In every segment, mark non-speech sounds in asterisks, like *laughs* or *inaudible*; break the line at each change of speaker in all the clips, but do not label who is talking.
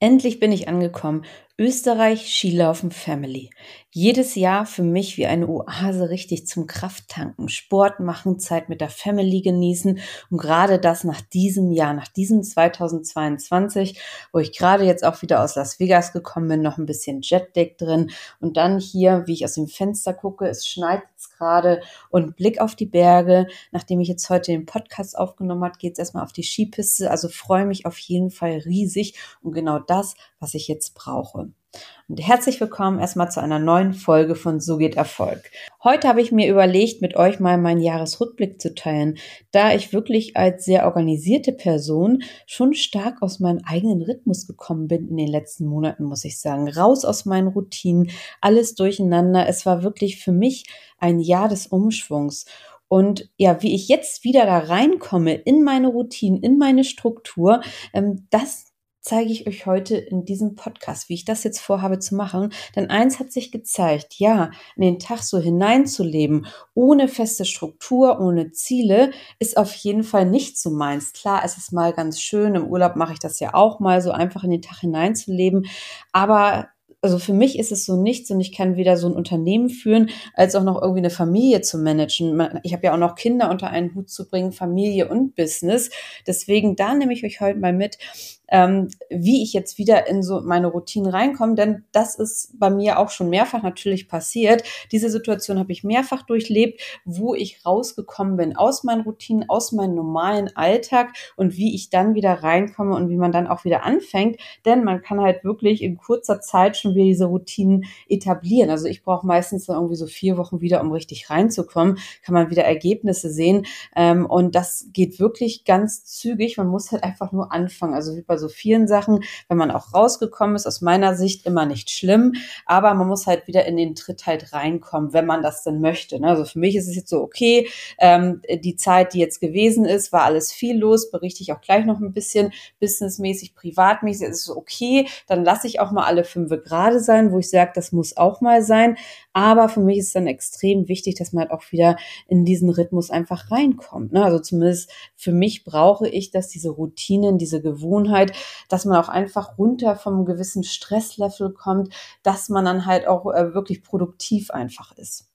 Endlich bin ich angekommen. Österreich Skilaufen Family. Jedes Jahr für mich wie eine Oase richtig zum Krafttanken, Sport machen, Zeit mit der Family genießen. Und gerade das nach diesem Jahr, nach diesem 2022, wo ich gerade jetzt auch wieder aus Las Vegas gekommen bin, noch ein bisschen Jetlag drin. Und dann hier, wie ich aus dem Fenster gucke, es schneit jetzt gerade. Und Blick auf die Berge. Nachdem ich jetzt heute den Podcast aufgenommen habe, geht es erstmal auf die Skipiste, also freue mich auf jeden Fall riesig. Und genau das, was ich jetzt brauche. Und herzlich willkommen erstmal zu einer neuen Folge von So geht Erfolg. Heute habe ich mir überlegt, mit euch mal meinen Jahresrückblick zu teilen, da ich wirklich als sehr organisierte Person schon stark aus meinem eigenen Rhythmus gekommen bin in den letzten Monaten, muss ich sagen. Raus aus meinen Routinen, alles durcheinander. Es war wirklich für mich ein Jahr des Umschwungs. Und ja, wie ich jetzt wieder da reinkomme in meine Routine, in meine Struktur, ähm, das zeige ich euch heute in diesem Podcast, wie ich das jetzt vorhabe zu machen. Denn eins hat sich gezeigt, ja, in den Tag so hineinzuleben, ohne feste Struktur, ohne Ziele, ist auf jeden Fall nicht so meins. Klar, es ist mal ganz schön, im Urlaub mache ich das ja auch mal, so einfach in den Tag hineinzuleben. Aber also für mich ist es so nichts und ich kann weder so ein Unternehmen führen, als auch noch irgendwie eine Familie zu managen. Ich habe ja auch noch Kinder unter einen Hut zu bringen, Familie und Business. Deswegen da nehme ich euch heute mal mit, ähm, wie ich jetzt wieder in so meine Routine reinkomme, denn das ist bei mir auch schon mehrfach natürlich passiert. Diese Situation habe ich mehrfach durchlebt, wo ich rausgekommen bin aus meinen Routinen, aus meinem normalen Alltag und wie ich dann wieder reinkomme und wie man dann auch wieder anfängt, denn man kann halt wirklich in kurzer Zeit schon wieder diese Routinen etablieren. Also ich brauche meistens dann irgendwie so vier Wochen wieder, um richtig reinzukommen, kann man wieder Ergebnisse sehen ähm, und das geht wirklich ganz zügig. Man muss halt einfach nur anfangen. Also wie bei so vielen Sachen, wenn man auch rausgekommen ist, aus meiner Sicht immer nicht schlimm, aber man muss halt wieder in den Tritt halt reinkommen, wenn man das denn möchte. Ne? Also für mich ist es jetzt so, okay, ähm, die Zeit, die jetzt gewesen ist, war alles viel los, berichte ich auch gleich noch ein bisschen, businessmäßig, privatmäßig, ist es okay, dann lasse ich auch mal alle fünf gerade sein, wo ich sage, das muss auch mal sein, aber für mich ist dann extrem wichtig, dass man halt auch wieder in diesen Rhythmus einfach reinkommt. Ne? Also zumindest für mich brauche ich, dass diese Routinen, diese Gewohnheit, dass man auch einfach runter vom gewissen Stresslevel kommt, dass man dann halt auch äh, wirklich produktiv einfach ist.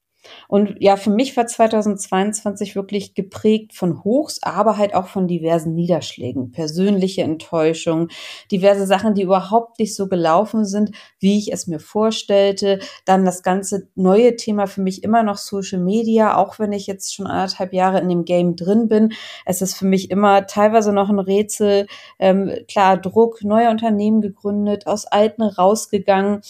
Und ja, für mich war 2022 wirklich geprägt von Hochs, aber halt auch von diversen Niederschlägen, persönliche Enttäuschung, diverse Sachen, die überhaupt nicht so gelaufen sind, wie ich es mir vorstellte. Dann das ganze neue Thema für mich immer noch Social Media, auch wenn ich jetzt schon anderthalb Jahre in dem Game drin bin. Es ist für mich immer teilweise noch ein Rätsel. Ähm, klar, Druck, neue Unternehmen gegründet, aus alten rausgegangen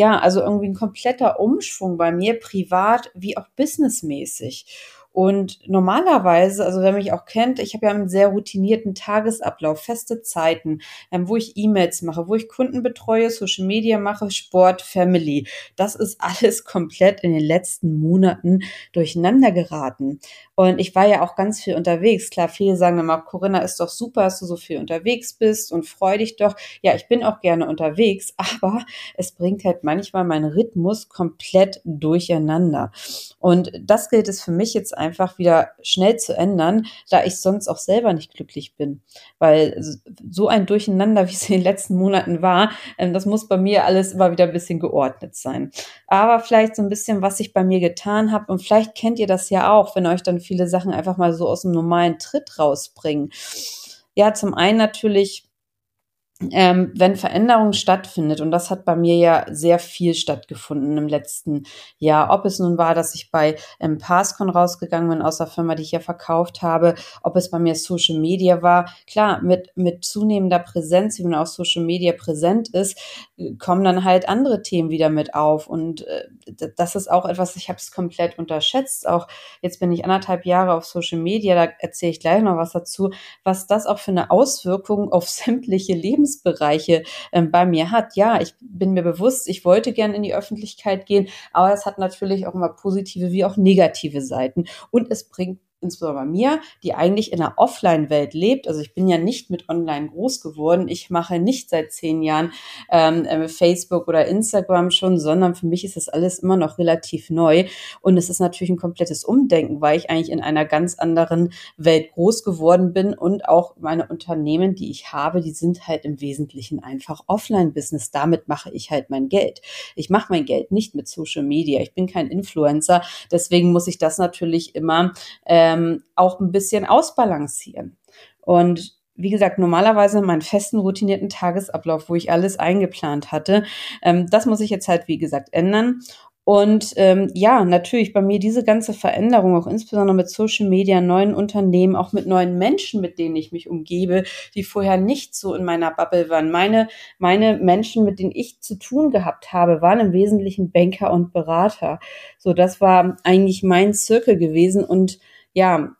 ja, also irgendwie ein kompletter Umschwung bei mir, privat wie auch businessmäßig. Und normalerweise, also wer mich auch kennt, ich habe ja einen sehr routinierten Tagesablauf, feste Zeiten, ähm, wo ich E-Mails mache, wo ich Kunden betreue, Social Media mache, Sport, Family. Das ist alles komplett in den letzten Monaten durcheinander geraten. Und ich war ja auch ganz viel unterwegs. Klar, viele sagen immer, Corinna ist doch super, dass du so viel unterwegs bist und freu dich doch. Ja, ich bin auch gerne unterwegs, *laughs* aber es bringt halt manchmal meinen Rhythmus komplett durcheinander. Und das gilt es für mich jetzt einfach wieder schnell zu ändern, da ich sonst auch selber nicht glücklich bin. Weil so ein Durcheinander, *laughs* wie es in den letzten Monaten war, ähm, das muss bei mir alles immer wieder ein bisschen geordnet sein. Aber vielleicht so ein bisschen, was ich bei mir getan habe und vielleicht kennt ihr das ja auch, wenn euch dann viele Sachen einfach mal so aus dem normalen Tritt rausbringen. Ja, zum einen natürlich ähm, wenn Veränderung stattfindet, und das hat bei mir ja sehr viel stattgefunden im letzten Jahr, ob es nun war, dass ich bei ähm, Passcon rausgegangen bin aus der Firma, die ich ja verkauft habe, ob es bei mir Social Media war, klar, mit, mit zunehmender Präsenz, wie man auf Social Media präsent ist, kommen dann halt andere Themen wieder mit auf. Und äh, das ist auch etwas, ich habe es komplett unterschätzt, auch jetzt bin ich anderthalb Jahre auf Social Media, da erzähle ich gleich noch was dazu, was das auch für eine Auswirkung auf *laughs* sämtliche Lebens Lebensbereiche ähm, bei mir hat. Ja, ich bin mir bewusst, ich wollte gern in die Öffentlichkeit gehen, aber es hat natürlich auch immer positive wie auch negative Seiten und es bringt insbesondere bei mir, die eigentlich in einer Offline-Welt lebt. Also ich bin ja nicht mit Online groß geworden. Ich mache nicht seit zehn Jahren ähm, äh, Facebook oder Instagram schon, sondern für mich ist das alles immer noch relativ neu. Und es ist natürlich ein komplettes Umdenken, weil ich eigentlich in einer ganz anderen Welt groß geworden bin und auch meine Unternehmen, die ich habe, die sind halt im Wesentlichen einfach Offline-Business. Damit mache ich halt mein Geld. Ich mache mein Geld nicht mit Social Media. Ich bin kein Influencer. Deswegen muss ich das natürlich immer äh, ähm, auch ein bisschen ausbalancieren. Und wie gesagt, normalerweise meinen festen, routinierten Tagesablauf, wo ich alles eingeplant hatte. Ähm, das muss ich jetzt halt, wie gesagt, ändern. Und ähm, ja, natürlich bei mir diese ganze Veränderung, auch insbesondere mit Social Media, neuen Unternehmen, auch mit neuen Menschen, mit denen ich mich umgebe, die vorher nicht so in meiner Bubble waren. Meine, meine Menschen, mit denen ich zu tun gehabt habe, waren im Wesentlichen Banker und Berater. So, das war eigentlich mein Zirkel gewesen und ja,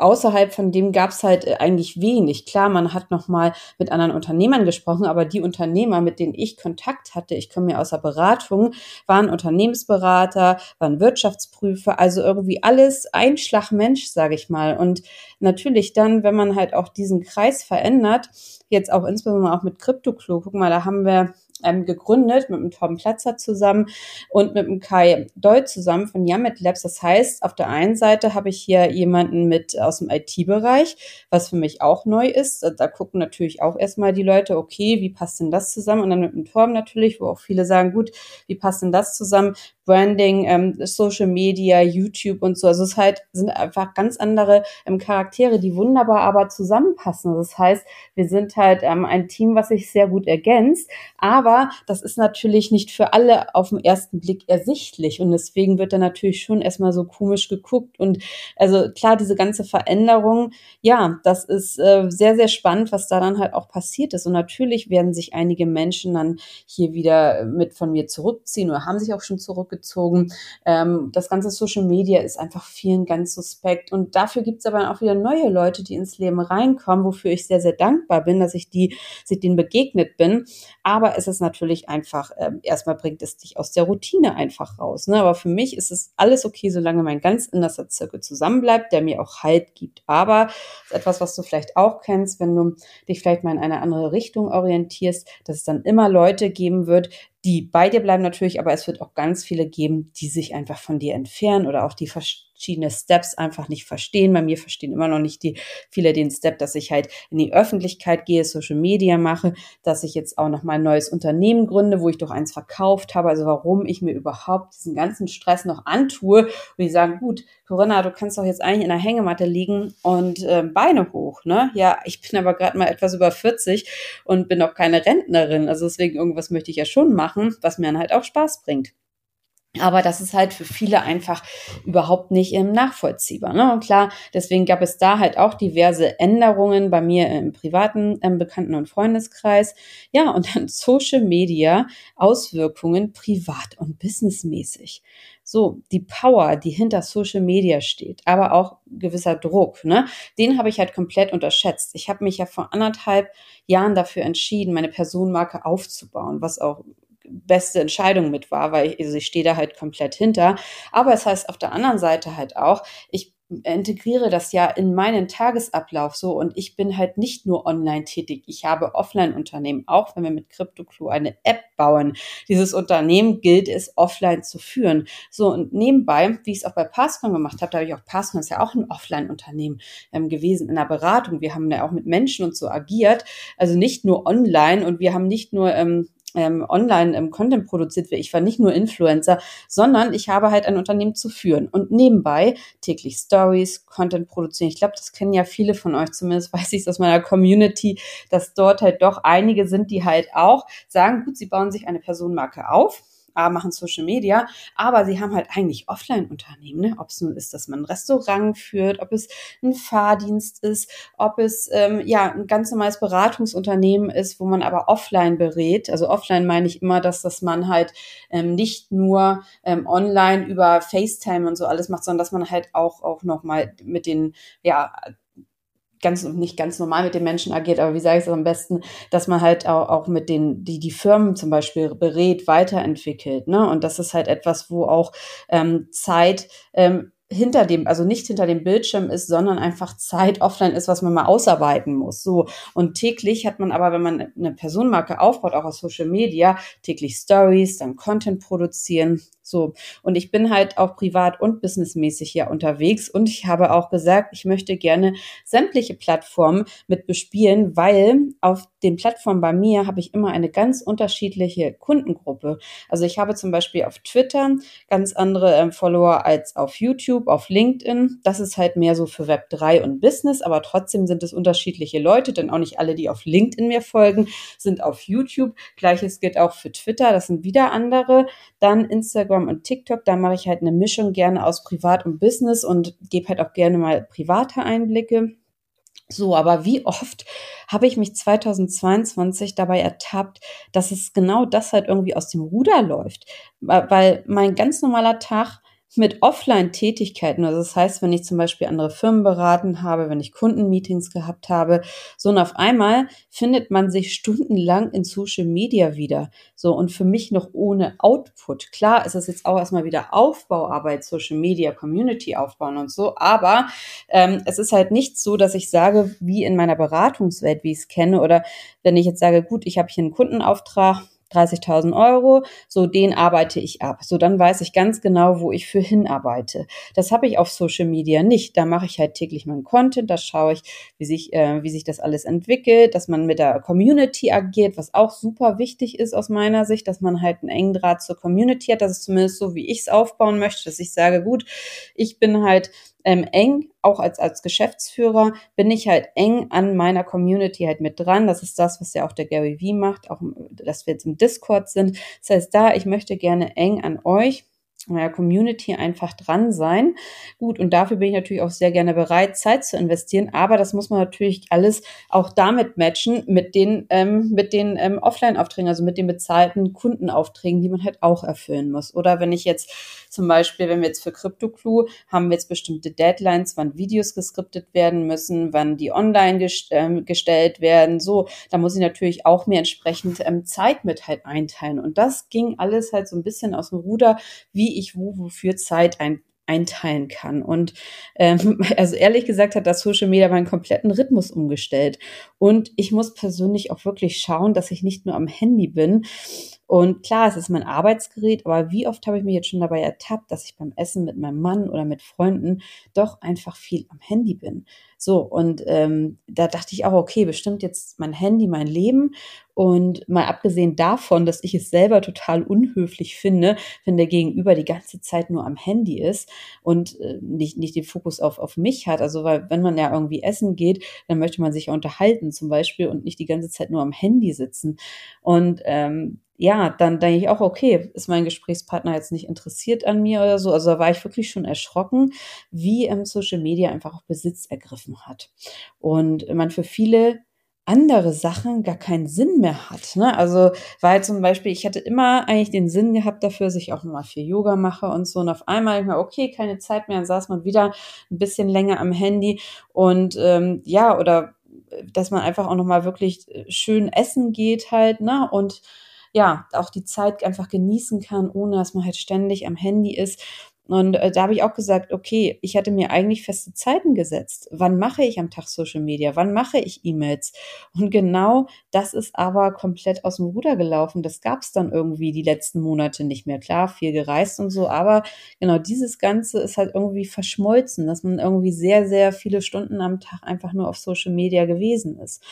außerhalb von dem gab es halt äh, eigentlich wenig. Klar, man hat noch mal mit anderen Unternehmern gesprochen, aber die Unternehmer, mit denen ich Kontakt hatte, ich komme ja aus der Beratung, waren Unternehmensberater, waren Wirtschaftsprüfer, also irgendwie alles Einschlagmensch, sage ich mal. Und natürlich dann, wenn man halt auch diesen Kreis verändert, jetzt auch insbesondere auch mit CryptoClue, guck mal, da haben wir ähm, gegründet mit dem Tom Platzer zusammen und mit dem Kai Doll zusammen von Yamet Labs. Das heißt, auf der einen Seite habe ich hier jemanden mit aus dem IT-Bereich, was für mich auch neu ist. Da gucken natürlich auch erstmal die Leute, okay, wie passt denn das zusammen? Und dann mit dem Tom natürlich, wo auch viele sagen, gut, wie passt denn das zusammen? Branding, ähm, Social Media, YouTube und so. Also es halt sind einfach ganz andere ähm, Charaktere, die wunderbar aber zusammenpassen. Das heißt, wir sind halt ähm, ein Team, was sich sehr gut ergänzt, aber das ist natürlich nicht für alle auf den ersten Blick ersichtlich und deswegen wird da natürlich schon erstmal so komisch geguckt und also klar, diese ganze Veränderung, ja, das ist äh, sehr, sehr spannend, was da dann halt auch passiert ist und natürlich werden sich einige Menschen dann hier wieder mit von mir zurückziehen oder haben sich auch schon zurückgezogen. Ähm, das ganze Social Media ist einfach vielen ganz suspekt. Und dafür gibt es aber auch wieder neue Leute, die ins Leben reinkommen, wofür ich sehr, sehr dankbar bin, dass ich die, sich denen begegnet bin. Aber es ist natürlich einfach, äh, erstmal bringt es dich aus der Routine einfach raus. Ne? Aber für mich ist es alles okay, solange mein ganz innerster Zirkel zusammenbleibt, der mir auch Halt gibt. Aber ist etwas, was du vielleicht auch kennst, wenn du dich vielleicht mal in eine andere Richtung orientierst, dass es dann immer Leute geben wird, die bei dir bleiben natürlich, aber es wird auch ganz viele geben, die sich einfach von dir entfernen oder auch die verschiedene Steps einfach nicht verstehen. Bei mir verstehen immer noch nicht die viele den Step, dass ich halt in die Öffentlichkeit gehe, Social Media mache, dass ich jetzt auch noch mal ein neues Unternehmen gründe, wo ich doch eins verkauft habe. Also warum ich mir überhaupt diesen ganzen Stress noch antue und die sagen, gut, Corinna, du kannst doch jetzt eigentlich in der Hängematte liegen und äh, Beine hoch, ne? Ja, ich bin aber gerade mal etwas über 40 und bin auch keine Rentnerin. Also deswegen irgendwas möchte ich ja schon machen, was mir dann halt auch Spaß bringt. Aber das ist halt für viele einfach überhaupt nicht ähm, nachvollziehbar. Ne? Und klar, deswegen gab es da halt auch diverse Änderungen bei mir im privaten ähm, Bekannten- und Freundeskreis. Ja, und dann *laughs* Social Media Auswirkungen privat und businessmäßig. So, die Power, die hinter Social Media steht, aber auch gewisser Druck, ne? Den habe ich halt komplett unterschätzt. Ich habe mich ja vor anderthalb Jahren dafür entschieden, meine Personenmarke aufzubauen, was auch beste Entscheidung mit war, weil ich, also ich stehe da halt komplett hinter. Aber es heißt auf der anderen Seite halt auch, ich integriere das ja in meinen Tagesablauf so und ich bin halt nicht nur online tätig. Ich habe Offline-Unternehmen, auch wenn wir mit CryptoClue eine App bauen. Dieses Unternehmen gilt es offline zu führen. So und nebenbei, wie ich es auch bei Passcon gemacht habe, da habe ich auch Passcon ist ja auch ein Offline-Unternehmen ähm, gewesen in der Beratung. Wir haben ja auch mit Menschen und so agiert, also nicht nur online und wir haben nicht nur ähm, ähm, online ähm, Content produziert wird. Ich war nicht nur Influencer, sondern ich habe halt ein Unternehmen zu führen und nebenbei täglich Stories, Content produzieren. Ich glaube, das kennen ja viele von euch, zumindest *laughs* weiß ich es aus meiner Community, dass dort halt doch einige sind, die halt auch sagen, gut, sie bauen sich eine Personenmarke auf A, machen Social Media, aber sie haben halt eigentlich Offline-Unternehmen, ne? ob es nun ist, dass man ein Restaurant führt, ob es ein Fahrdienst ist, ob es ähm, ja ein ganz normales Beratungsunternehmen ist, wo man aber offline berät. Also offline meine ich immer, dass, dass man halt ähm, nicht nur ähm, online über FaceTime und so alles macht, sondern dass man halt auch, auch nochmal mit den ja, ganz nicht ganz normal mit den Menschen agiert, aber wie sage ich es am besten, dass man halt auch, auch mit den, die die Firmen zum Beispiel berät, weiterentwickelt. Ne? Und das ist halt etwas, wo auch ähm, Zeit ähm, hinter dem, also nicht hinter dem Bildschirm ist, sondern einfach Zeit offline ist, was man mal ausarbeiten muss. So. Und täglich hat man aber, wenn man eine Personenmarke aufbaut, auch aus Social Media, täglich Stories, dann Content produzieren. So. Und ich bin halt auch privat und businessmäßig hier unterwegs. Und ich habe auch gesagt, ich möchte gerne sämtliche Plattformen mit bespielen, weil auf den Plattformen bei mir habe ich immer eine ganz unterschiedliche Kundengruppe. Also ich habe zum Beispiel auf Twitter ganz andere äh, Follower als auf YouTube, auf LinkedIn. Das ist halt mehr so für Web 3 und Business, aber trotzdem sind es unterschiedliche Leute, denn auch nicht alle, die auf LinkedIn mir folgen, sind auf YouTube. Gleiches gilt auch für Twitter, das sind wieder andere. Dann Instagram und TikTok, da mache ich halt eine Mischung gerne aus Privat und Business und gebe halt auch gerne mal private Einblicke. So, aber wie oft habe ich mich 2022 dabei ertappt, dass es genau das halt irgendwie aus dem Ruder läuft, weil mein ganz normaler Tag mit Offline-Tätigkeiten. Also das heißt, wenn ich zum Beispiel andere Firmen beraten habe, wenn ich Kundenmeetings gehabt habe, so und auf einmal findet man sich stundenlang in Social Media wieder. So und für mich noch ohne Output. Klar ist das jetzt auch erstmal wieder Aufbauarbeit, Social Media, Community aufbauen und so, aber ähm, es ist halt nicht so, dass ich sage, wie in meiner Beratungswelt, wie ich es kenne, oder wenn ich jetzt sage, gut, ich habe hier einen Kundenauftrag, 30.000 Euro, so den arbeite ich ab. So dann weiß ich ganz genau, wo ich für hinarbeite. Das habe ich auf Social Media nicht. Da mache ich halt täglich meinen Content, da schaue ich, wie sich, äh, wie sich das alles entwickelt, dass man mit der Community agiert, was auch super wichtig ist aus meiner Sicht, dass man halt einen engen Draht zur Community hat. Das ist zumindest so, wie ich es aufbauen möchte, dass ich sage, gut, ich bin halt ähm, eng, auch als, als Geschäftsführer, bin ich halt eng an meiner Community halt mit dran. Das ist das, was ja auch der Gary Vee macht, auch dass wir jetzt im Discord sind. Das heißt, da, ich möchte gerne eng an euch meiner Community einfach dran sein. Gut, und dafür bin ich natürlich auch sehr gerne bereit, Zeit zu investieren, aber das muss man natürlich alles auch damit matchen, mit den, ähm, den ähm, Offline-Aufträgen, also mit den bezahlten Kundenaufträgen, die man halt auch erfüllen muss. Oder wenn ich jetzt zum Beispiel, wenn wir jetzt für CryptoClue haben wir jetzt bestimmte Deadlines, wann Videos geskriptet werden müssen, wann die online gest ähm, gestellt werden, so, da muss ich natürlich auch mir entsprechend ähm, Zeit mit halt einteilen. Und das ging alles halt so ein bisschen aus dem Ruder, wie ich wo wofür Zeit ein, einteilen kann. Und ähm, *laughs* also ehrlich gesagt hat das Social Media meinen kompletten Rhythmus umgestellt. Und ich muss persönlich auch wirklich schauen, dass ich nicht nur am Handy bin. Und klar, es ist mein Arbeitsgerät, aber wie oft habe ich mich jetzt schon dabei ertappt, dass ich beim Essen mit meinem Mann oder mit Freunden doch einfach viel am Handy bin. So, und ähm, da dachte ich auch, okay, bestimmt jetzt mein Handy, mein Leben. Und mal abgesehen davon, dass ich es selber total unhöflich finde, wenn der Gegenüber die ganze Zeit nur am Handy ist und äh, nicht, nicht den Fokus auf, auf mich hat. Also, weil wenn man ja irgendwie essen geht, dann möchte man sich ja unterhalten zum Beispiel und nicht die ganze Zeit nur am Handy sitzen. Und ähm, ja, dann denke ich auch, okay, ist mein Gesprächspartner jetzt nicht interessiert an mir oder so. Also da war ich wirklich schon erschrocken, wie ähm, Social Media einfach auch Besitz ergriffen hat. Und man für viele andere Sachen gar keinen Sinn mehr hat. Ne? Also weil zum Beispiel, ich hatte immer eigentlich den Sinn gehabt dafür, dass ich auch mal viel Yoga mache und so. Und auf einmal ich mir, okay, keine Zeit mehr, dann saß man wieder ein bisschen länger am Handy und ähm, ja, oder äh, dass man einfach auch nochmal wirklich äh, schön essen geht halt, ne? Und ja, auch die Zeit einfach genießen kann, ohne dass man halt ständig am Handy ist. Und äh, da habe ich auch gesagt, okay, ich hatte mir eigentlich feste Zeiten gesetzt. Wann mache ich am Tag Social Media? Wann mache ich E-Mails? Und genau das ist aber komplett aus dem Ruder gelaufen. Das gab es dann irgendwie die letzten Monate nicht mehr. Klar, viel gereist und so, aber genau dieses Ganze ist halt irgendwie verschmolzen, dass man irgendwie sehr, sehr viele Stunden am Tag einfach nur auf Social Media gewesen ist.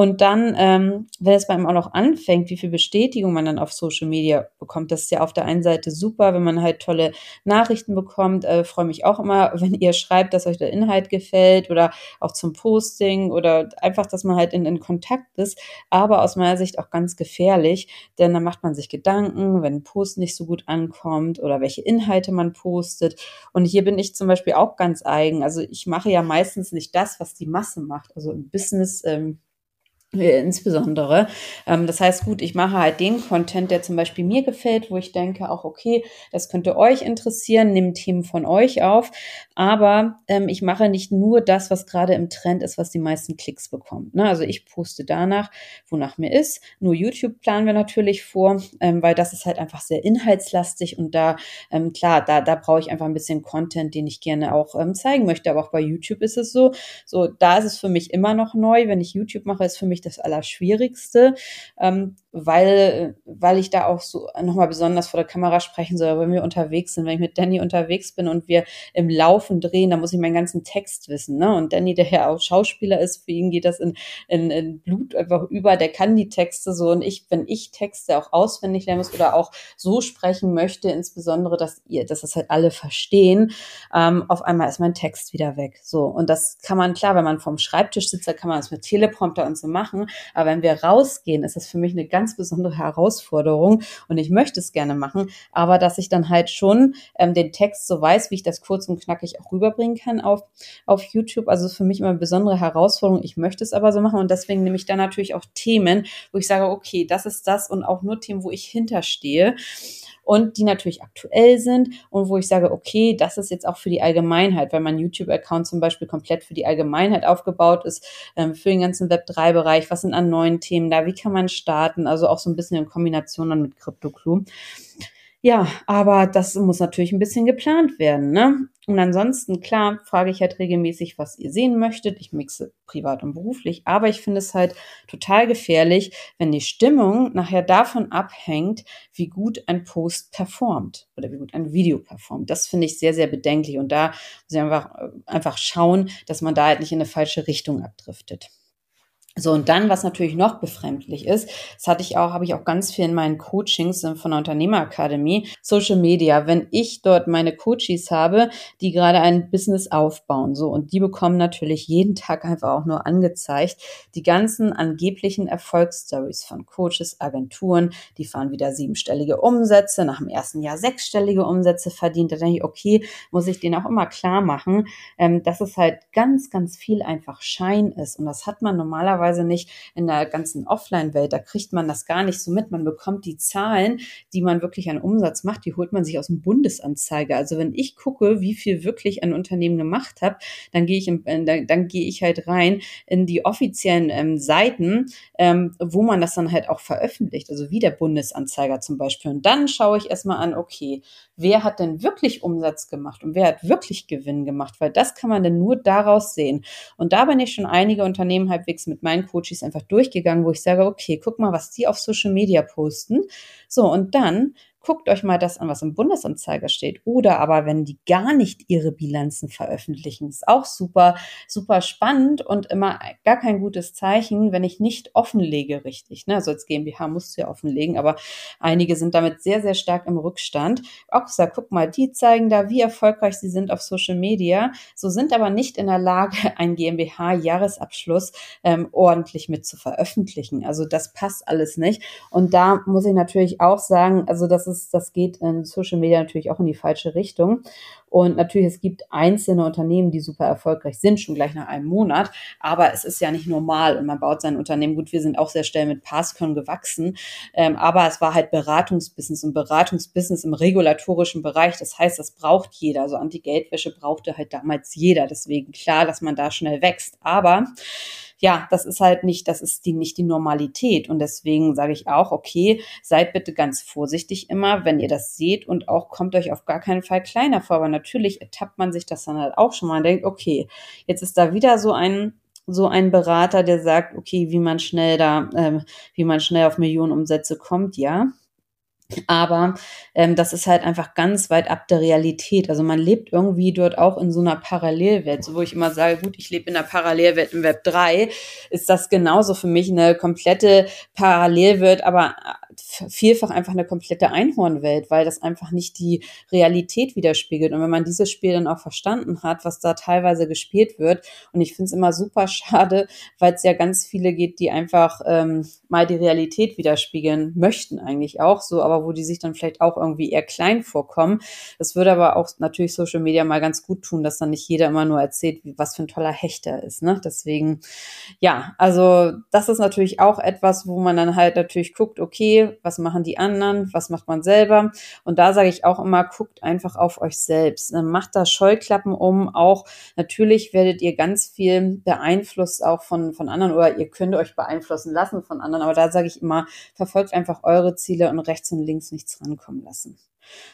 Und dann, ähm, wenn es bei einem auch noch anfängt, wie viel Bestätigung man dann auf Social Media bekommt, das ist ja auf der einen Seite super, wenn man halt tolle Nachrichten bekommt. Äh, freue mich auch immer, *laughs* wenn ihr schreibt, dass euch der Inhalt gefällt oder auch zum Posting oder einfach, dass man halt in, in Kontakt ist. Aber aus meiner Sicht auch ganz gefährlich, denn dann macht man sich Gedanken, wenn ein Post nicht so gut ankommt oder welche Inhalte man postet. Und hier bin ich zum Beispiel auch ganz eigen. Also ich mache ja meistens nicht das, was die Masse macht. Also im Business ähm, äh, insbesondere. Ähm, das heißt, gut, ich mache halt den Content, der zum Beispiel mir gefällt, wo ich denke, auch okay, das könnte euch interessieren, nehme Themen von euch auf. Aber ähm, ich mache nicht nur das, was gerade im Trend ist, was die meisten Klicks bekommt. Ne? Also ich poste danach, wonach mir ist. Nur YouTube planen wir natürlich vor, ähm, weil das ist halt einfach sehr inhaltslastig und da, ähm, klar, da, da brauche ich einfach ein bisschen Content, den ich gerne auch ähm, zeigen möchte. Aber auch bei YouTube ist es so, so, da ist es für mich immer noch neu. Wenn ich YouTube mache, ist für mich das Allerschwierigste, ähm, weil, weil ich da auch so nochmal besonders vor der Kamera sprechen soll, wenn wir unterwegs sind. Wenn ich mit Danny unterwegs bin und wir im Laufen drehen, dann muss ich meinen ganzen Text wissen. Ne? Und Danny, der ja auch Schauspieler ist, für ihn geht das in, in, in Blut einfach über, der kann die Texte so. Und ich, wenn ich Texte auch auswendig lernen muss oder auch so sprechen möchte, insbesondere, dass ihr, dass das halt alle verstehen, ähm, auf einmal ist mein Text wieder weg. So. Und das kann man, klar, wenn man vorm Schreibtisch sitzt, da kann man das mit Teleprompter und so machen. Aber wenn wir rausgehen, ist das für mich eine ganz besondere Herausforderung und ich möchte es gerne machen, aber dass ich dann halt schon ähm, den Text so weiß, wie ich das kurz und knackig auch rüberbringen kann auf, auf YouTube. Also für mich immer eine besondere Herausforderung. Ich möchte es aber so machen und deswegen nehme ich dann natürlich auch Themen, wo ich sage, okay, das ist das und auch nur Themen, wo ich hinterstehe und die natürlich aktuell sind und wo ich sage, okay, das ist jetzt auch für die Allgemeinheit, weil mein YouTube-Account zum Beispiel komplett für die Allgemeinheit aufgebaut ist, ähm, für den ganzen Web3-Bereich, was sind an neuen Themen da, wie kann man starten, also auch so ein bisschen in Kombination dann mit CryptoClue. Ja, aber das muss natürlich ein bisschen geplant werden, ne? Und ansonsten, klar, frage ich halt regelmäßig, was ihr sehen möchtet. Ich mixe privat und beruflich, aber ich finde es halt total gefährlich, wenn die Stimmung nachher davon abhängt, wie gut ein Post performt oder wie gut ein Video performt. Das finde ich sehr, sehr bedenklich und da muss ich einfach, äh, einfach schauen, dass man da halt nicht in eine falsche Richtung abdriftet. So, und dann, was natürlich noch befremdlich ist, das hatte ich auch, habe ich auch ganz viel in meinen Coachings von der Unternehmerakademie, Social Media. Wenn ich dort meine Coaches habe, die gerade ein Business aufbauen, so, und die bekommen natürlich jeden Tag einfach auch nur angezeigt, die ganzen angeblichen Erfolgsstories von Coaches, Agenturen, die fahren wieder siebenstellige Umsätze, nach dem ersten Jahr sechsstellige Umsätze verdient. Da denke ich, okay, muss ich denen auch immer klar machen, ähm, dass es halt ganz, ganz viel einfach Schein ist. Und das hat man normalerweise normalerweise nicht in der ganzen Offline-Welt. Da kriegt man das gar nicht so mit. Man bekommt die Zahlen, die man wirklich an Umsatz macht, die holt man sich aus dem Bundesanzeiger. Also wenn ich gucke, wie viel wirklich ein Unternehmen gemacht hat, dann gehe ich, dann, dann gehe ich halt rein in die offiziellen ähm, Seiten, ähm, wo man das dann halt auch veröffentlicht. Also wie der Bundesanzeiger zum Beispiel. Und dann schaue ich erstmal an, okay, wer hat denn wirklich Umsatz gemacht und wer hat wirklich Gewinn gemacht? Weil das kann man dann nur daraus sehen. Und da bin ich schon einige Unternehmen halbwegs mit meinen Coaches einfach durchgegangen, wo ich sage, okay, guck mal, was die auf Social Media posten. So, und dann guckt euch mal das an, was im Bundesanzeiger steht. Oder aber, wenn die gar nicht ihre Bilanzen veröffentlichen, ist auch super, super spannend und immer gar kein gutes Zeichen, wenn ich nicht offenlege richtig. Ne? Also als GmbH musst du ja offenlegen, aber einige sind damit sehr, sehr stark im Rückstand. Auch gesagt, guck mal, die zeigen da, wie erfolgreich sie sind auf Social Media, so sind aber nicht in der Lage, *laughs* ein GmbH-Jahresabschluss ähm, ordentlich mit zu veröffentlichen. Also das passt alles nicht. Und da muss ich natürlich auch sagen, also das ist, das geht in Social Media natürlich auch in die falsche Richtung. Und natürlich, es gibt einzelne Unternehmen, die super erfolgreich sind, schon gleich nach einem Monat. Aber es ist ja nicht normal und man baut sein Unternehmen. Gut, wir sind auch sehr schnell mit Passcon gewachsen. Ähm, aber es war halt Beratungsbusiness und Beratungsbusiness im regulatorischen Bereich. Das heißt, das braucht jeder. Also Anti-Geldwäsche brauchte halt damals jeder. Deswegen klar, dass man da schnell wächst. Aber ja, das ist halt nicht, das ist die, nicht die Normalität. Und deswegen sage ich auch, okay, seid bitte ganz vorsichtig immer, wenn ihr das seht und auch kommt euch auf gar keinen Fall kleiner vor. Aber natürlich ertappt man sich das dann halt auch schon mal und denkt, okay, jetzt ist da wieder so ein so ein Berater, der sagt, okay, wie man schnell da, ähm, wie man schnell auf Millionen Umsätze kommt, ja. Aber ähm, das ist halt einfach ganz weit ab der Realität. Also man lebt irgendwie dort auch in so einer Parallelwelt. So wo ich immer sage, gut, ich lebe in einer Parallelwelt im Web 3, ist das genauso für mich eine komplette Parallelwelt, aber vielfach einfach eine komplette Einhornwelt, weil das einfach nicht die Realität widerspiegelt. Und wenn man dieses Spiel dann auch verstanden hat, was da teilweise gespielt wird, und ich finde es immer super schade, weil es ja ganz viele geht, die einfach ähm, mal die Realität widerspiegeln möchten eigentlich auch so, aber wo die sich dann vielleicht auch irgendwie eher klein vorkommen. Das würde aber auch natürlich Social Media mal ganz gut tun, dass dann nicht jeder immer nur erzählt, was für ein toller Hechter ist. Ne? Deswegen, ja, also das ist natürlich auch etwas, wo man dann halt natürlich guckt, okay, was machen die anderen, was macht man selber? Und da sage ich auch immer, guckt einfach auf euch selbst. Ne? Macht da Scheuklappen um. Auch natürlich werdet ihr ganz viel beeinflusst auch von, von anderen oder ihr könnt euch beeinflussen lassen von anderen. Aber da sage ich immer, verfolgt einfach eure Ziele und rechts und links nichts rankommen lassen.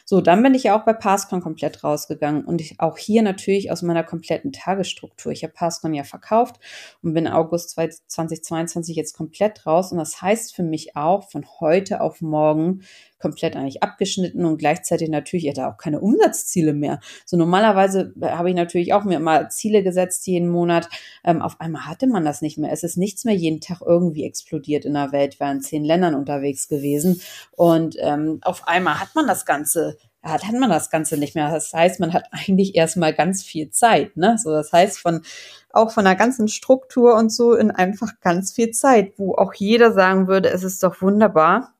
So, dann bin ich ja auch bei Passcon komplett rausgegangen und ich auch hier natürlich aus meiner kompletten Tagesstruktur. Ich habe Passcon ja verkauft und bin August 2022 jetzt komplett raus und das heißt für mich auch von heute auf morgen komplett eigentlich abgeschnitten und gleichzeitig natürlich, ich hatte auch keine Umsatzziele mehr. So normalerweise habe ich natürlich auch mir immer Ziele gesetzt jeden Monat. Ähm, auf einmal hatte man das nicht mehr. Es ist nichts mehr jeden Tag irgendwie explodiert in der Welt, wir waren zehn Ländern unterwegs gewesen und ähm, auf einmal hat man das Ganze Ganze, hat, hat man das Ganze nicht mehr. Das heißt, man hat eigentlich erstmal ganz viel Zeit. Ne? So, das heißt, von auch von der ganzen Struktur und so in einfach ganz viel Zeit, wo auch jeder sagen würde, es ist doch wunderbar.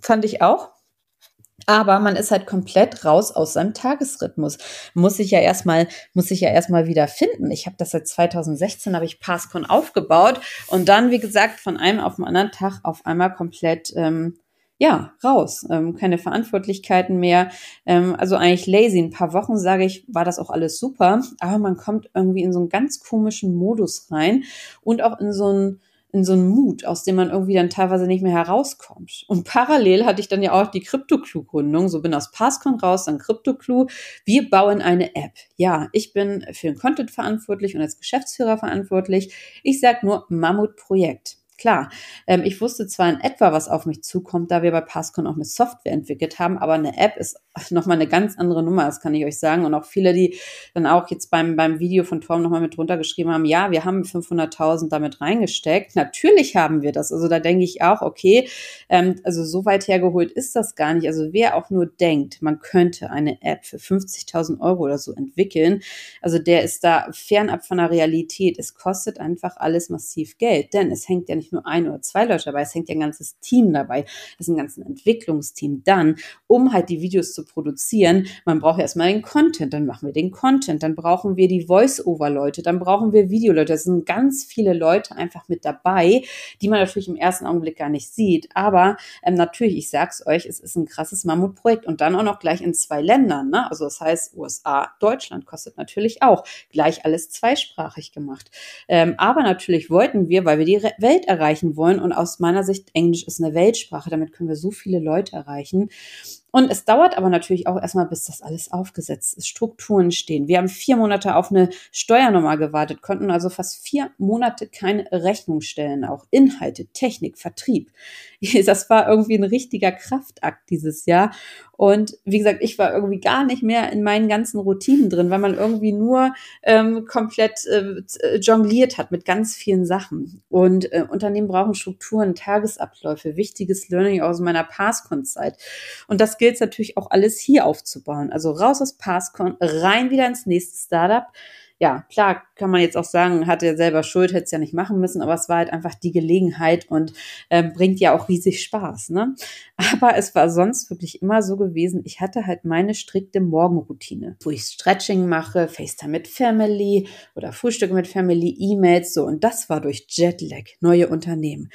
Fand ich auch. Aber man ist halt komplett raus aus seinem Tagesrhythmus. Muss ich ja erstmal, muss ich ja erstmal wieder finden. Ich habe das seit 2016, habe ich Passcon aufgebaut und dann, wie gesagt, von einem auf den anderen Tag auf einmal komplett ähm, ja, raus. Ähm, keine Verantwortlichkeiten mehr. Ähm, also eigentlich lazy. Ein paar Wochen, sage ich, war das auch alles super. Aber man kommt irgendwie in so einen ganz komischen Modus rein und auch in so einen in so einen Mut, aus dem man irgendwie dann teilweise nicht mehr herauskommt. Und parallel hatte ich dann ja auch die CryptoClue-Gründung. So bin aus Passcon raus, dann CryptoClue. Wir bauen eine App. Ja, ich bin für den Content verantwortlich und als Geschäftsführer verantwortlich. Ich sag nur Mammutprojekt. Klar, ähm, ich wusste zwar in etwa, was auf mich zukommt, da wir bei Passcon auch eine Software entwickelt haben, aber eine App ist *laughs* nochmal eine ganz andere Nummer, das kann ich euch sagen. Und auch viele, die dann auch jetzt beim, beim Video von Tom nochmal mit drunter geschrieben haben, ja, wir haben 500.000 damit reingesteckt. Natürlich haben wir das. Also da denke ich auch, okay, ähm, also so weit hergeholt ist das gar nicht. Also wer auch nur denkt, man könnte eine App für 50.000 Euro oder so entwickeln, also der ist da fernab von der Realität. Es kostet einfach alles massiv Geld, denn es hängt ja nicht nur ein oder zwei Leute dabei, es hängt ja ein ganzes Team dabei, es ist ein ganzes Entwicklungsteam. Dann, um halt die Videos zu produzieren, man braucht erstmal den Content, dann machen wir den Content, dann brauchen wir die Voice-Over-Leute, dann brauchen wir Videoleute. Es sind ganz viele Leute einfach mit dabei, die man natürlich im ersten Augenblick gar nicht sieht. Aber ähm, natürlich, ich sag's euch, es ist ein krasses Mammutprojekt und dann auch noch gleich in zwei Ländern. Ne? Also das heißt, USA, Deutschland kostet natürlich auch gleich alles zweisprachig gemacht. Ähm, aber natürlich wollten wir, weil wir die Welt erreichen, wollen. Und aus meiner Sicht, Englisch ist eine Weltsprache, damit können wir so viele Leute erreichen. Und es dauert aber natürlich auch erstmal, bis das alles aufgesetzt ist, Strukturen stehen. Wir haben vier Monate auf eine Steuernummer gewartet, konnten also fast vier Monate keine Rechnung stellen, auch Inhalte, Technik, Vertrieb. *laughs* Das war irgendwie ein richtiger Kraftakt dieses Jahr. Und wie gesagt, ich war irgendwie gar nicht mehr in meinen ganzen Routinen drin, weil man irgendwie nur ähm, komplett äh, jongliert hat mit ganz vielen Sachen. Und äh, Unternehmen brauchen Strukturen, Tagesabläufe, wichtiges Learning aus meiner Passcon-Zeit. Und das gilt es natürlich auch alles hier aufzubauen. Also raus aus Passcon, rein wieder ins nächste Startup. Ja, klar kann man jetzt auch sagen, hatte er selber Schuld, hätte es ja nicht machen müssen, aber es war halt einfach die Gelegenheit und äh, bringt ja auch riesig Spaß. Ne? Aber es war sonst wirklich immer so gewesen, ich hatte halt meine strikte Morgenroutine, wo ich Stretching mache, FaceTime mit Family oder Frühstücke mit Family, E-Mails, so. Und das war durch Jetlag, neue Unternehmen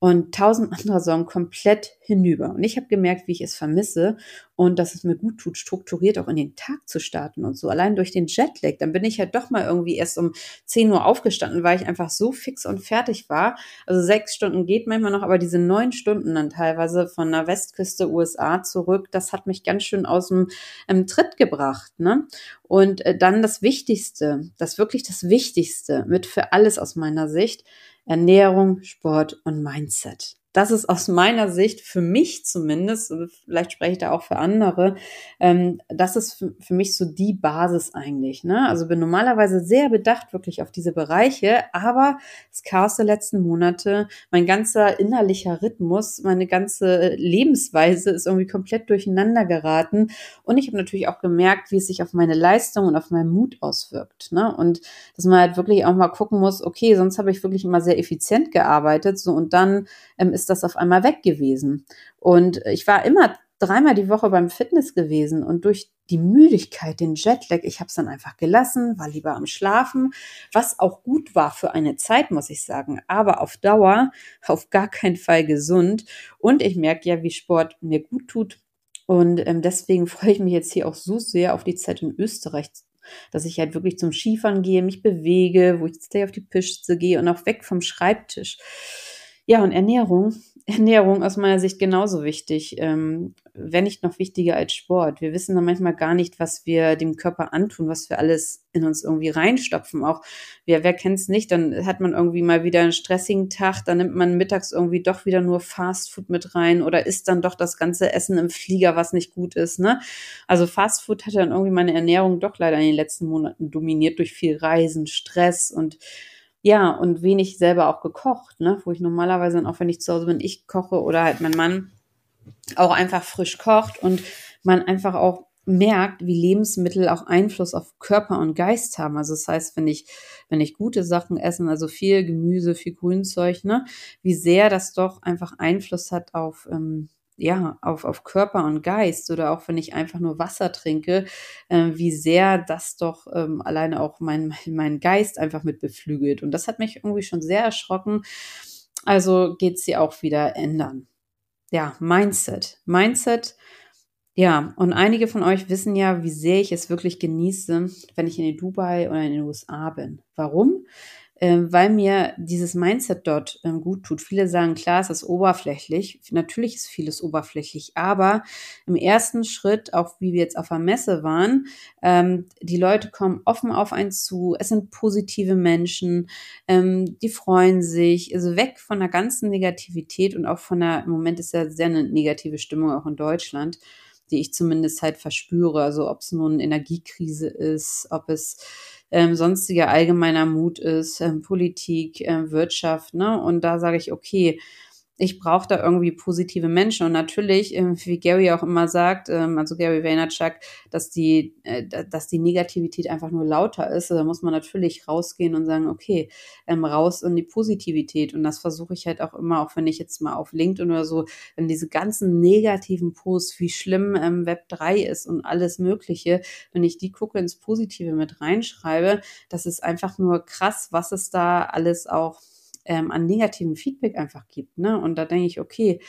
und tausend *laughs* andere Sorgen komplett hinüber. Und ich habe gemerkt, wie ich es vermisse und dass es mir gut tut, strukturiert auch in den Tag zu starten und so. Allein durch den Jetlag, dann bin ich halt doch mal irgendwie erst um 10 Uhr aufgestanden, weil ich einfach so fix und fertig war. Also sechs Stunden geht manchmal noch, aber diese neun Stunden dann teilweise von der Westküste USA zurück, das hat mich ganz schön aus dem ähm, Tritt gebracht. Ne? Und äh, dann das Wichtigste, das wirklich das Wichtigste mit für alles aus meiner Sicht, Ernährung, Sport und Mindset. Das ist aus meiner Sicht, für mich zumindest, vielleicht spreche ich da auch für andere, ähm, das ist für, für, mich so die Basis eigentlich. Ne? Also bin normalerweise sehr bedacht wirklich auf diese Bereiche, aber das Chaos der letzten Monate, mein ganzer innerlicher Rhythmus, meine ganze Lebensweise ist irgendwie komplett durcheinander geraten. Und ich habe natürlich auch gemerkt, wie es sich auf meine Leistung und auf meinen Mut auswirkt. Ne? Und dass man halt wirklich auch mal gucken muss, okay, sonst habe ich wirklich immer sehr effizient gearbeitet, so und dann ähm, ist das auf einmal weg gewesen. Und ich war immer dreimal die Woche beim Fitness gewesen und durch die Müdigkeit, den Jetlag, ich habe es dann einfach gelassen, war lieber am Schlafen, was auch gut war für eine Zeit, muss ich sagen, aber auf Dauer auf gar keinen Fall gesund. Und ich merke ja, wie Sport mir gut tut. Und ähm, deswegen freue ich mich jetzt hier auch so sehr auf die Zeit in Österreich, dass ich halt wirklich zum Skifahren gehe, mich bewege, wo ich jetzt auf die Piste gehe und auch weg vom Schreibtisch. Ja, und Ernährung. *laughs* Ernährung aus meiner Sicht genauso wichtig, ähm, wenn nicht noch wichtiger als Sport. Wir wissen dann manchmal gar nicht, was wir dem Körper antun, was wir alles in uns irgendwie reinstopfen. Auch wer, wer kennt es nicht, dann hat man irgendwie mal wieder einen stressigen Tag, dann nimmt man mittags irgendwie doch wieder nur Fastfood mit rein oder isst dann doch das ganze Essen im Flieger, was nicht gut ist. Ne? Also Fastfood hat dann irgendwie meine Ernährung doch leider in den letzten Monaten dominiert durch viel Reisen, Stress und ja, und wenig selber auch gekocht, ne? Wo ich normalerweise dann auch, wenn ich zu Hause bin, ich koche oder halt mein Mann auch einfach frisch kocht und man einfach auch merkt, wie Lebensmittel auch Einfluss auf Körper und Geist haben. Also das heißt, wenn ich, wenn ich gute Sachen essen, also viel Gemüse, viel Grünzeug, ne, wie sehr das doch einfach Einfluss hat auf ähm, ja, auf, auf Körper und Geist oder auch wenn ich einfach nur Wasser trinke, äh, wie sehr das doch ähm, alleine auch mein, *laughs* mein Geist einfach mit beflügelt. Und das hat mich irgendwie schon sehr erschrocken. Also geht sie auch wieder ändern. Ja, Mindset. Mindset. Ja, und einige von euch wissen ja, wie sehr ich es wirklich genieße, wenn ich in Dubai oder in den USA bin. Warum? Ähm, weil mir dieses Mindset dort ähm, gut tut. Viele sagen, klar, es ist oberflächlich. Natürlich ist vieles oberflächlich, aber im ersten Schritt, auch wie wir jetzt auf der Messe waren, ähm, die Leute kommen offen auf einen zu. Es sind positive Menschen, die freuen sich, also weg von der ganzen Negativität und auch von der, im Moment ist ja sehr eine negative Stimmung auch in Deutschland die ich zumindest halt verspüre. Also ob es nun Energiekrise ist, ob es ähm, sonstiger allgemeiner Mut ist, ähm, Politik, äh, Wirtschaft, ne? Und da sage ich, okay, ich brauche da irgendwie positive Menschen. Und natürlich, ähm, wie Gary auch immer sagt, ähm, also Gary Vaynerchuk, dass die, äh, dass die Negativität einfach nur lauter ist. Da muss man natürlich rausgehen und sagen, okay, ähm, raus in die Positivität. Und das versuche ich halt auch immer, auch wenn ich jetzt mal auf LinkedIn oder so, wenn diese ganzen negativen Posts, wie schlimm Web 3 ist und alles Mögliche, wenn ich die gucke, ins Positive mit reinschreibe, das ist einfach nur krass, was es da alles auch ähm, an negativen Feedback einfach gibt. Ne? Und da denke ich, okay,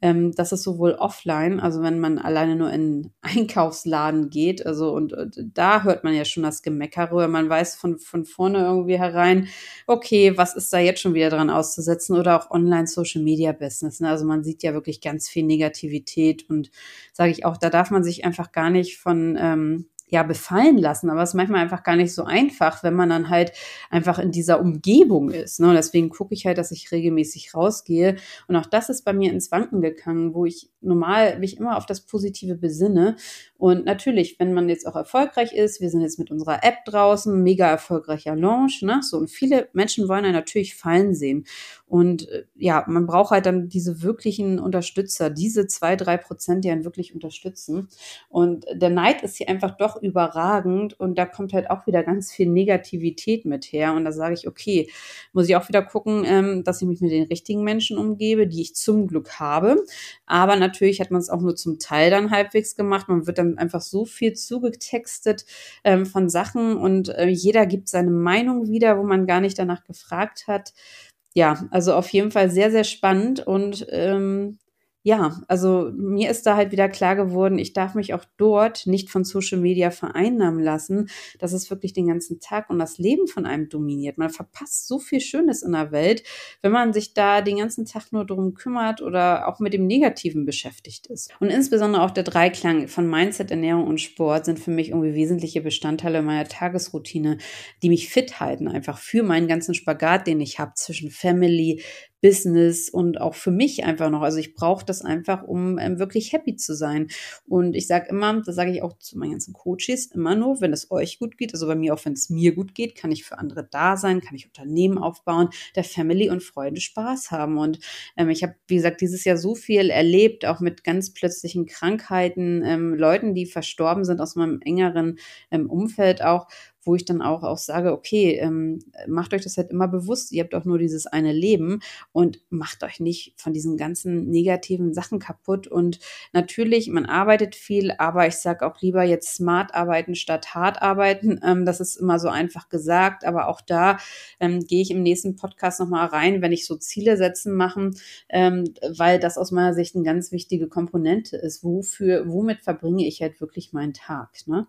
ähm, das ist sowohl offline, also wenn man alleine nur in *laughs* Einkaufsladen geht, also und, und da hört man ja schon das Gemeckere, man weiß von, von vorne irgendwie herein, okay, was ist da jetzt schon wieder dran auszusetzen oder auch Online-Social-Media-Business. Ne? Also man sieht ja wirklich ganz viel Negativität und sage ich auch, da darf man sich einfach gar nicht von ähm, ja befallen lassen, aber es ist manchmal einfach gar nicht so einfach, wenn man dann halt einfach in dieser Umgebung ist. Ne? Deswegen gucke ich halt, dass ich regelmäßig rausgehe. Und auch das ist bei mir ins Wanken gegangen, wo ich normal mich immer auf das Positive besinne. Und natürlich, wenn man jetzt auch erfolgreich ist, wir sind jetzt mit unserer App draußen, mega erfolgreicher Launch, ne? So, und viele Menschen wollen ja natürlich fallen sehen. Und äh, ja, man braucht halt dann diese wirklichen Unterstützer, diese zwei, drei Prozent, die einen wirklich unterstützen. Und der Neid ist hier einfach doch überragend und da kommt halt auch wieder ganz viel Negativität mit her. Und da sage ich, okay, muss ich auch wieder gucken, ähm, dass ich mich mit den richtigen Menschen umgebe, die ich zum Glück habe. Aber natürlich hat man es auch nur zum Teil dann halbwegs gemacht. Man wird dann einfach so viel zugetextet ähm, von Sachen und äh, jeder gibt seine Meinung wieder, wo man gar nicht danach gefragt hat. Ja, also auf jeden Fall sehr, sehr spannend und ähm, ja, also mir ist da halt wieder klar geworden, ich darf mich auch dort nicht von Social Media vereinnahmen lassen, dass es wirklich den ganzen Tag und das Leben von einem dominiert. Man verpasst so viel Schönes in der Welt, wenn man sich da den ganzen Tag nur drum kümmert oder auch mit dem Negativen beschäftigt ist. Und insbesondere auch der Dreiklang von Mindset, Ernährung und Sport sind für mich irgendwie wesentliche Bestandteile meiner Tagesroutine, die mich fit halten, einfach für meinen ganzen Spagat, den ich habe zwischen Family, Business und auch für mich einfach noch. Also ich brauche das einfach, um ähm, wirklich happy zu sein. Und ich sage immer, das sage ich auch zu meinen ganzen Coaches, immer nur, wenn es euch gut geht, also bei mir auch, wenn es mir gut geht, kann ich für andere da sein, kann ich Unternehmen aufbauen, der Family und Freunde Spaß haben. Und ähm, ich habe, wie gesagt, dieses Jahr so viel erlebt, auch mit ganz plötzlichen Krankheiten, ähm, Leuten, die verstorben sind aus meinem engeren ähm, Umfeld auch, wo ich dann auch, auch sage, okay, ähm, macht euch das halt immer bewusst, ihr habt auch nur dieses eine Leben und macht euch nicht von diesen ganzen negativen Sachen kaputt. Und natürlich, man arbeitet viel, aber ich sage auch lieber jetzt smart arbeiten statt hart arbeiten. Ähm, das ist immer so einfach gesagt, aber auch da ähm, gehe ich im nächsten Podcast nochmal rein, wenn ich so Ziele setzen machen, ähm, weil das aus meiner Sicht eine ganz wichtige Komponente ist. Wofür, womit verbringe ich halt wirklich meinen Tag? Ne?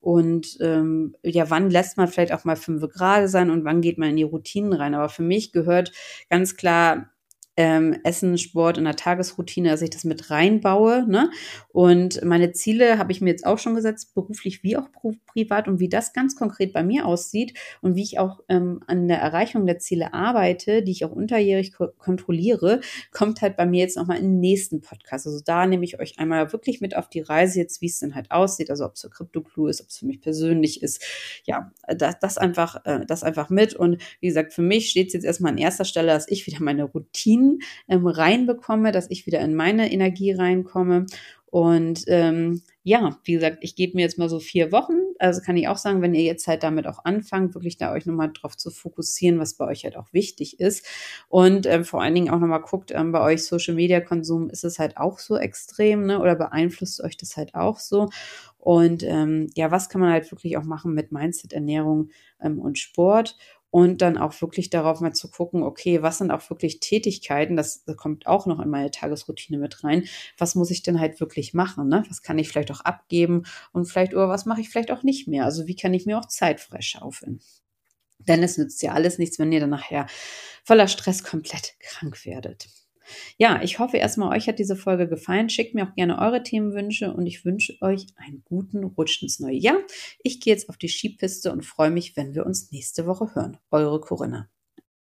Und ähm, ja, wann lässt man vielleicht auch mal fünf gerade sein und wann geht man in die Routinen rein? Aber für mich gehört ganz klar ähm, Essen, Sport in der Tagesroutine, dass ich das mit reinbaue. Ne? Und meine Ziele habe ich mir jetzt auch schon gesetzt, beruflich wie auch privat und wie das ganz konkret bei mir aussieht und wie ich auch ähm, an der Erreichung der Ziele arbeite, die ich auch unterjährig ko kontrolliere, kommt halt bei mir jetzt nochmal im nächsten Podcast. Also da nehme ich euch einmal wirklich mit auf die Reise jetzt, wie es denn halt aussieht, also ob es für Crypto ist, ob es für mich persönlich ist. Ja, das, das einfach, äh, das einfach mit. Und wie gesagt, für mich steht es jetzt erstmal an erster Stelle, dass ich wieder meine Routinen Energien ähm, reinbekomme, dass ich wieder in meine Energie reinkomme. Und ähm, ja, wie gesagt, ich gebe mir jetzt mal so vier Wochen. Also kann ich auch sagen, wenn ihr jetzt halt damit auch anfangt, wirklich da euch nochmal drauf zu fokussieren, was bei euch halt auch wichtig ist. Und ähm, vor allen Dingen auch nochmal guckt, ähm, bei euch Social Media Konsum ist es halt auch so extrem, ne? Oder beeinflusst euch das halt auch so. Und ähm, ja, was kann man halt wirklich auch machen mit Mindset, Ernährung ähm, und Sport? Und dann auch wirklich darauf mal zu gucken, okay, was sind auch wirklich Tätigkeiten, das, kommt auch noch in meine Tagesroutine mit rein, was muss ich denn halt wirklich machen, ne? was kann ich vielleicht auch abgeben und vielleicht, oder was mache ich vielleicht auch nicht mehr, also wie kann ich mir auch Zeit freischaufeln. Denn es nützt ja alles nichts, wenn ihr dann nachher voller Stress komplett krank werdet. Ja, ich hoffe erstmal, euch hat diese Folge gefallen. Schickt mir auch gerne eure Themenwünsche und ich wünsche euch einen guten Rutsch ins neue Jahr. Ich gehe jetzt auf die Skipiste und freue mich, wenn wir uns nächste Woche hören. Eure Corinna.